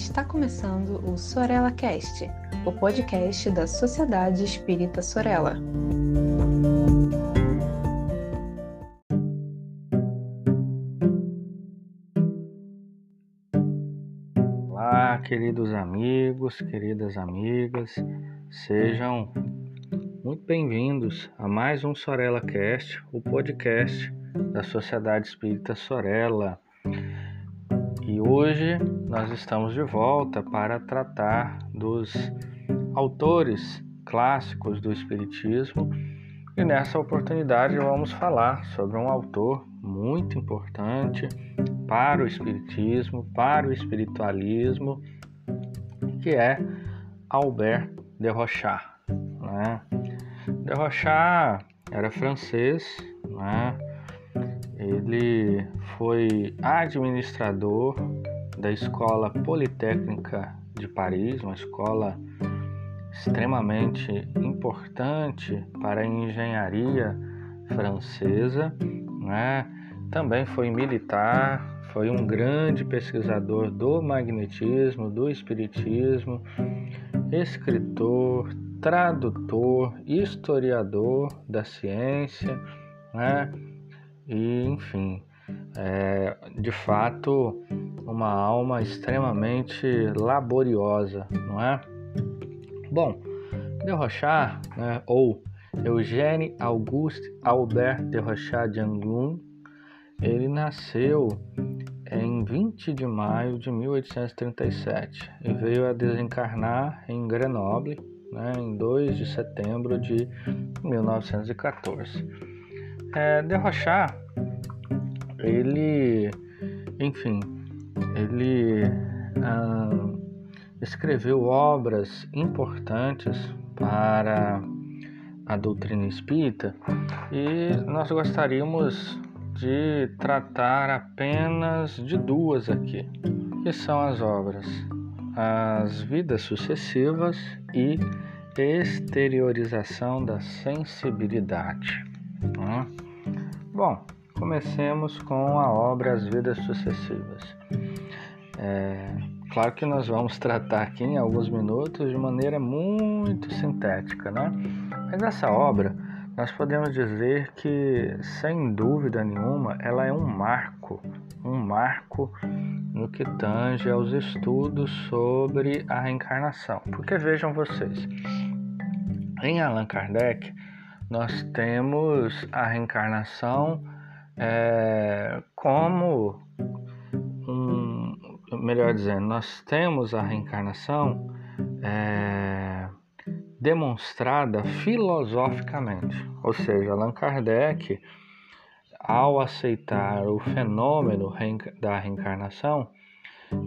Está começando o Sorella Cast, o podcast da Sociedade Espírita Sorella. Olá, queridos amigos, queridas amigas, sejam muito bem-vindos a mais um Sorella Cast, o podcast da Sociedade Espírita Sorella. E hoje nós estamos de volta para tratar dos autores clássicos do Espiritismo e nessa oportunidade vamos falar sobre um autor muito importante para o Espiritismo, para o espiritualismo, que é Albert de Rochard. Né? De Rochard era francês, né? Ele foi administrador da Escola Politécnica de Paris, uma escola extremamente importante para a engenharia francesa, né? Também foi militar, foi um grande pesquisador do magnetismo, do espiritismo, escritor, tradutor, historiador da ciência, né? E, enfim, é, de fato, uma alma extremamente laboriosa, não é? Bom, de Rochard, né, ou Eugène Auguste Albert de Rochard de Anglum, ele nasceu em 20 de maio de 1837 e veio a desencarnar em Grenoble né, em 2 de setembro de 1914. É, Derrochar, ele, enfim, ele ah, escreveu obras importantes para a doutrina espírita e nós gostaríamos de tratar apenas de duas aqui, que são as obras As Vidas Sucessivas e Exteriorização da Sensibilidade. Né? Bom, comecemos com a obra As Vidas Sucessivas. É, claro que nós vamos tratar aqui em alguns minutos de maneira muito sintética, né? Mas essa obra, nós podemos dizer que, sem dúvida nenhuma, ela é um marco, um marco no que tange aos estudos sobre a reencarnação. Porque vejam vocês, em Allan Kardec, nós temos a reencarnação é, como um, melhor dizendo, nós temos a reencarnação é, demonstrada filosoficamente, ou seja, Allan Kardec, ao aceitar o fenômeno da reencarnação,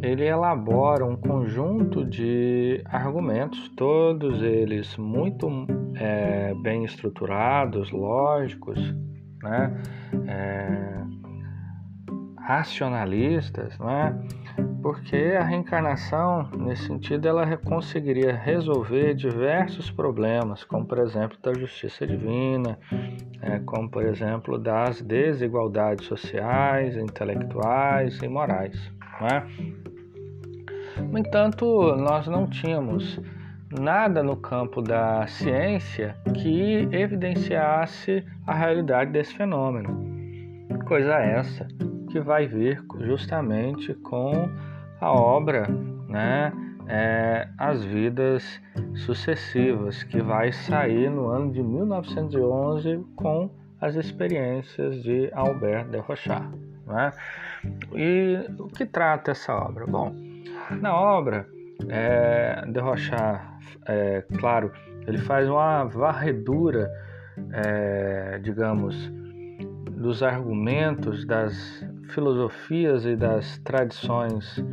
ele elabora um conjunto de argumentos, todos eles muito é, bem estruturados, lógicos, né? É, racionalistas, né? porque a reencarnação, nesse sentido, ela conseguiria resolver diversos problemas, como por exemplo da justiça divina, é, como por exemplo das desigualdades sociais, intelectuais e morais. Né? No entanto, nós não tínhamos nada no campo da ciência que evidenciasse a realidade desse fenômeno. Coisa essa que vai vir justamente com a obra, né, é, As Vidas Sucessivas, que vai sair no ano de 1911 com as experiências de Albert de Rochard. Né? E o que trata essa obra? Bom, na obra, é, de Rochard, é, claro, ele faz uma varredura, é, digamos, dos argumentos, das filosofias e das tradições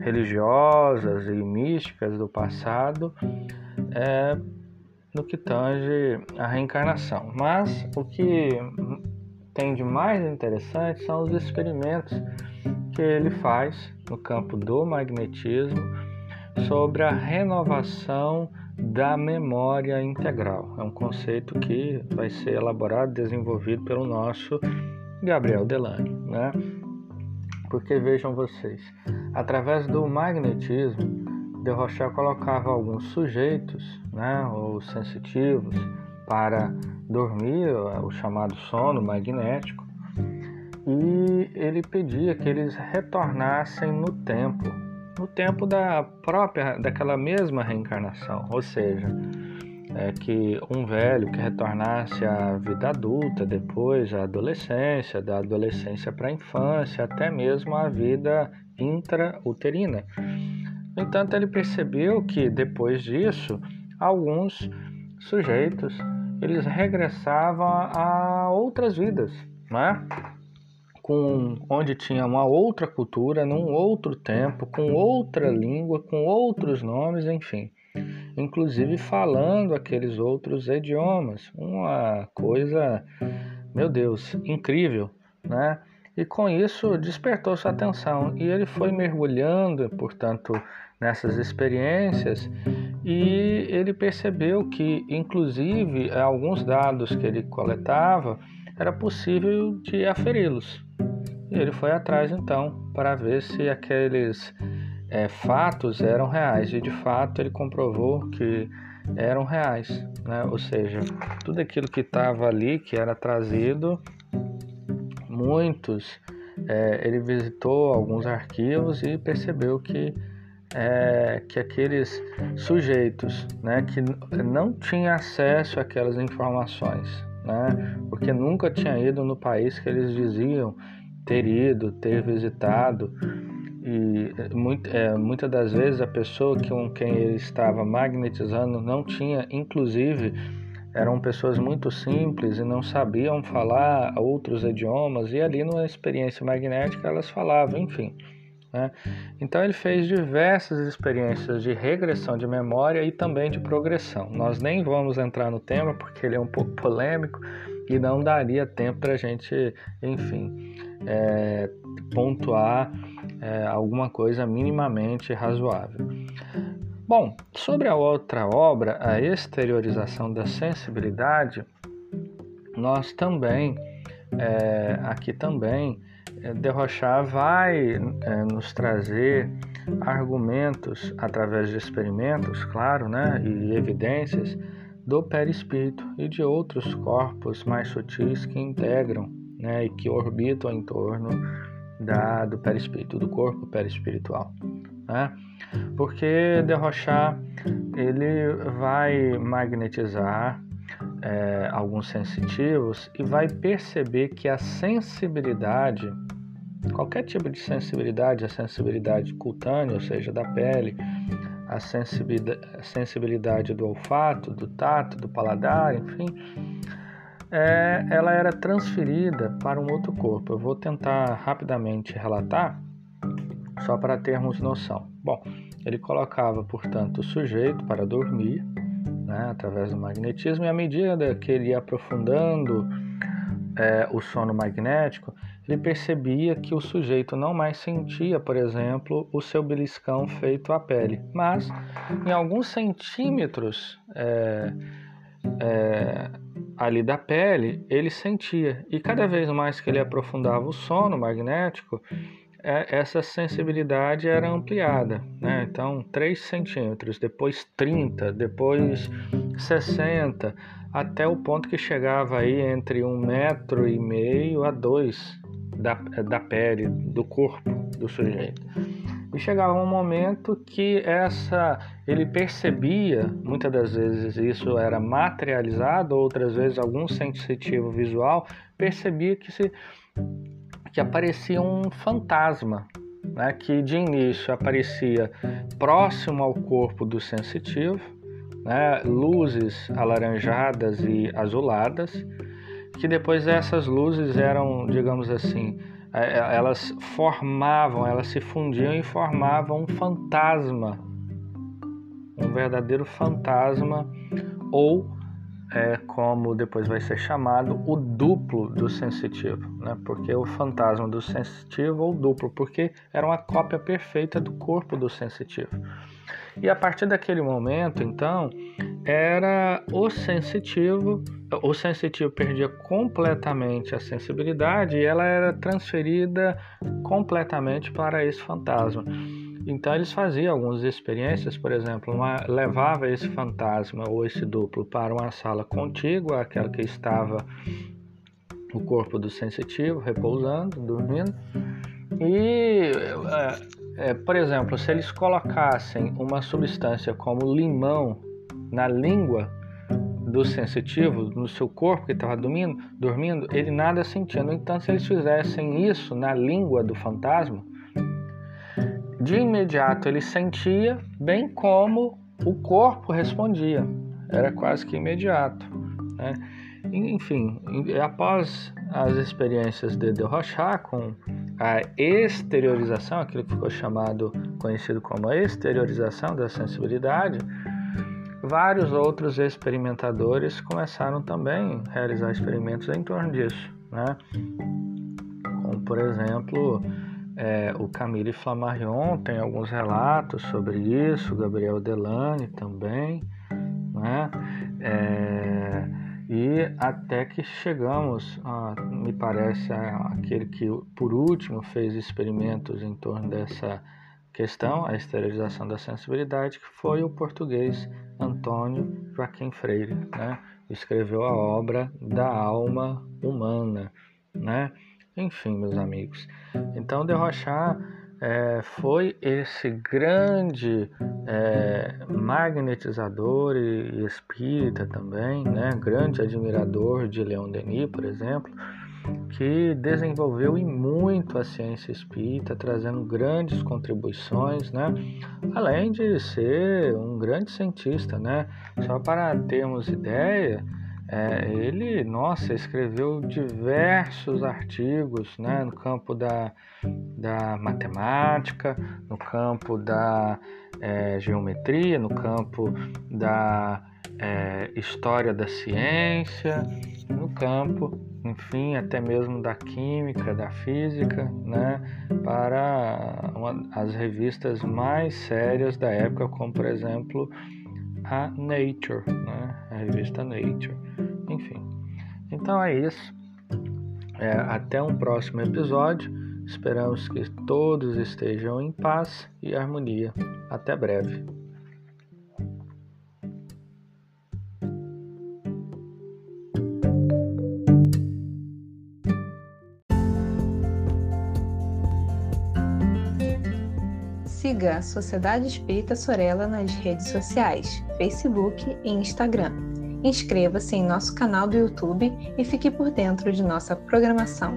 religiosas e místicas do passado é, no que tange a reencarnação. Mas o que tem de mais interessante são os experimentos que ele faz no campo do magnetismo sobre a renovação da memória integral. É um conceito que vai ser elaborado, desenvolvido pelo nosso Gabriel Delane, né? Porque vejam vocês, através do magnetismo, de Rochelle colocava alguns sujeitos, né, ou sensitivos, para dormir, o chamado sono magnético, e ele pedia que eles retornassem no tempo, no tempo da própria, daquela mesma reencarnação, ou seja, é que um velho que retornasse à vida adulta, depois à adolescência, da adolescência para a infância, até mesmo à vida intrauterina. No entanto, ele percebeu que depois disso, alguns sujeitos eles regressavam a outras vidas, né? com onde tinha uma outra cultura, num outro tempo, com outra língua, com outros nomes, enfim, inclusive falando aqueles outros idiomas, uma coisa, meu Deus, incrível, né? E com isso despertou sua atenção e ele foi mergulhando, portanto, nessas experiências e ele percebeu que, inclusive, alguns dados que ele coletava era possível de aferi-los. E ele foi atrás então para ver se aqueles é, fatos eram reais. E de fato ele comprovou que eram reais, né? ou seja, tudo aquilo que estava ali, que era trazido, muitos, é, ele visitou alguns arquivos e percebeu que é, que aqueles sujeitos né, que não tinham acesso àquelas informações, né, porque nunca tinha ido no país que eles diziam ter ido, ter visitado. E muito, é, muitas das vezes a pessoa com quem ele estava magnetizando não tinha, inclusive, eram pessoas muito simples e não sabiam falar outros idiomas, e ali numa experiência magnética elas falavam, enfim. Né? Então ele fez diversas experiências de regressão de memória e também de progressão. Nós nem vamos entrar no tema porque ele é um pouco polêmico e não daria tempo para a gente, enfim, é, pontuar é, alguma coisa minimamente razoável. Bom, sobre a outra obra, a exteriorização da sensibilidade, nós também, é, aqui também, Derrochar vai é, nos trazer argumentos através de experimentos, claro, né, e evidências do perispírito e de outros corpos mais sutis que integram né, e que orbitam em torno da, do perispírito, do corpo perispiritual. Né? Porque Derrochar ele vai magnetizar é, alguns sensitivos e vai perceber que a sensibilidade, qualquer tipo de sensibilidade, a sensibilidade cutânea, ou seja, da pele, a sensibilidade, do olfato, do tato, do paladar, enfim, é, ela era transferida para um outro corpo. Eu vou tentar rapidamente relatar, só para termos noção. Bom, ele colocava, portanto, o sujeito para dormir, né, através do magnetismo, e à medida que ele ia aprofundando é, o sono magnético, ele percebia que o sujeito não mais sentia, por exemplo, o seu beliscão feito à pele, mas em alguns centímetros é, é, ali da pele ele sentia, e cada vez mais que ele aprofundava o sono magnético, essa sensibilidade era ampliada, né? Então, 3 centímetros, depois 30, depois 60, até o ponto que chegava aí entre um metro e meio a dois da, da pele, do corpo do sujeito. E chegava um momento que essa ele percebia, muitas das vezes isso era materializado, outras vezes algum sensitivo visual percebia que se que aparecia um fantasma, né, que de início aparecia próximo ao corpo do sensitivo, né, luzes alaranjadas e azuladas, que depois essas luzes eram, digamos assim, é, é, elas formavam, elas se fundiam e formavam um fantasma, um verdadeiro fantasma ou é como depois vai ser chamado o duplo do sensitivo, né? Porque o fantasma do sensitivo ou duplo, porque era uma cópia perfeita do corpo do sensitivo. E a partir daquele momento, então, era o sensitivo, o sensitivo perdia completamente a sensibilidade e ela era transferida completamente para esse fantasma. Então eles faziam algumas experiências, por exemplo, uma, levava esse fantasma ou esse duplo para uma sala contígua, aquela que estava o corpo do sensitivo repousando, dormindo, e é, é, por exemplo, se eles colocassem uma substância como limão na língua do sensitivo, no seu corpo que estava dormindo, dormindo, ele nada sentia. No entanto, se eles fizessem isso na língua do fantasma, de imediato ele sentia, bem como o corpo respondia. Era quase que imediato. Né? Enfim, após as experiências de De Rochat com a exteriorização, aquilo que ficou chamado, conhecido como a exteriorização da sensibilidade, vários outros experimentadores começaram também a realizar experimentos em torno disso, né? Como, por exemplo, é, o Camille Flammarion tem alguns relatos sobre isso, Gabriel Delane também, né? É, e até que chegamos, a, me parece, aquele que por último fez experimentos em torno dessa questão, a esterilização da sensibilidade, que foi o português Antônio Joaquim Freire, né? Escreveu a obra da alma humana, né? Enfim, meus amigos. Então, de Rochat é, foi esse grande é, magnetizador e, e espírita também, né? grande admirador de Leon Denis, por exemplo, que desenvolveu e muito a ciência espírita, trazendo grandes contribuições, né? além de ser um grande cientista. Né? Só para termos ideia, é, ele, nossa, escreveu diversos artigos né, no campo da, da matemática, no campo da é, geometria, no campo da é, história da ciência, no campo, enfim, até mesmo da química, da física, né, para uma, as revistas mais sérias da época, como por exemplo a Nature, né? a revista Nature. Enfim, então é isso. É, até um próximo episódio. Esperamos que todos estejam em paz e harmonia. Até breve. Siga a Sociedade Espírita Sorella nas redes sociais, Facebook e Instagram. Inscreva-se em nosso canal do YouTube e fique por dentro de nossa programação.